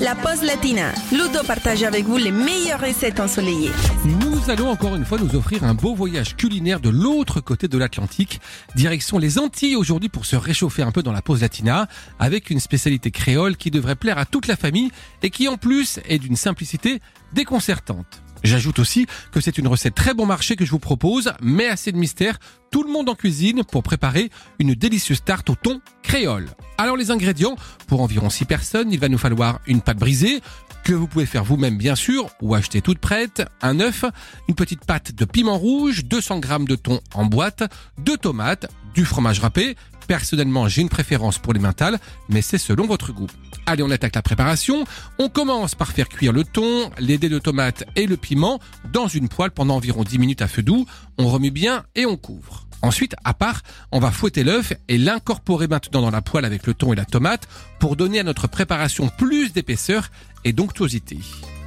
la pause latina. Ludo partage avec vous les meilleures recettes ensoleillées. Nous allons encore une fois nous offrir un beau voyage culinaire de l'autre côté de l'Atlantique. Direction les Antilles aujourd'hui pour se réchauffer un peu dans la pause latina avec une spécialité créole qui devrait plaire à toute la famille et qui en plus est d'une simplicité déconcertante. J'ajoute aussi que c'est une recette très bon marché que je vous propose, mais assez de mystère, tout le monde en cuisine pour préparer une délicieuse tarte au thon créole. Alors les ingrédients, pour environ 6 personnes, il va nous falloir une pâte brisée, que vous pouvez faire vous-même bien sûr, ou acheter toute prête, un œuf, une petite pâte de piment rouge, 200 g de thon en boîte, deux tomates, du fromage râpé, Personnellement, j'ai une préférence pour les mentales, mais c'est selon votre goût. Allez, on attaque la préparation. On commence par faire cuire le thon, les dés de tomates et le piment dans une poêle pendant environ 10 minutes à feu doux. On remue bien et on couvre. Ensuite, à part, on va fouetter l'œuf et l'incorporer maintenant dans la poêle avec le thon et la tomate pour donner à notre préparation plus d'épaisseur et d'onctuosité.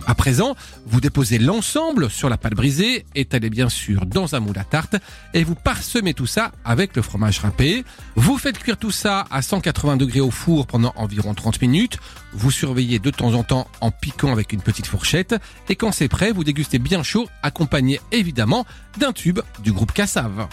À présent, vous déposez l'ensemble sur la pâte brisée, étalez bien sûr dans un moule à tarte et vous parsemez tout ça avec le fromage râpé. Vous faites cuire tout ça à 180 degrés au four pendant environ 30 minutes. Vous surveillez de temps en temps en piquant avec une petite fourchette et quand c'est prêt, vous dégustez bien chaud accompagné évidemment d'un tube du groupe Cassave.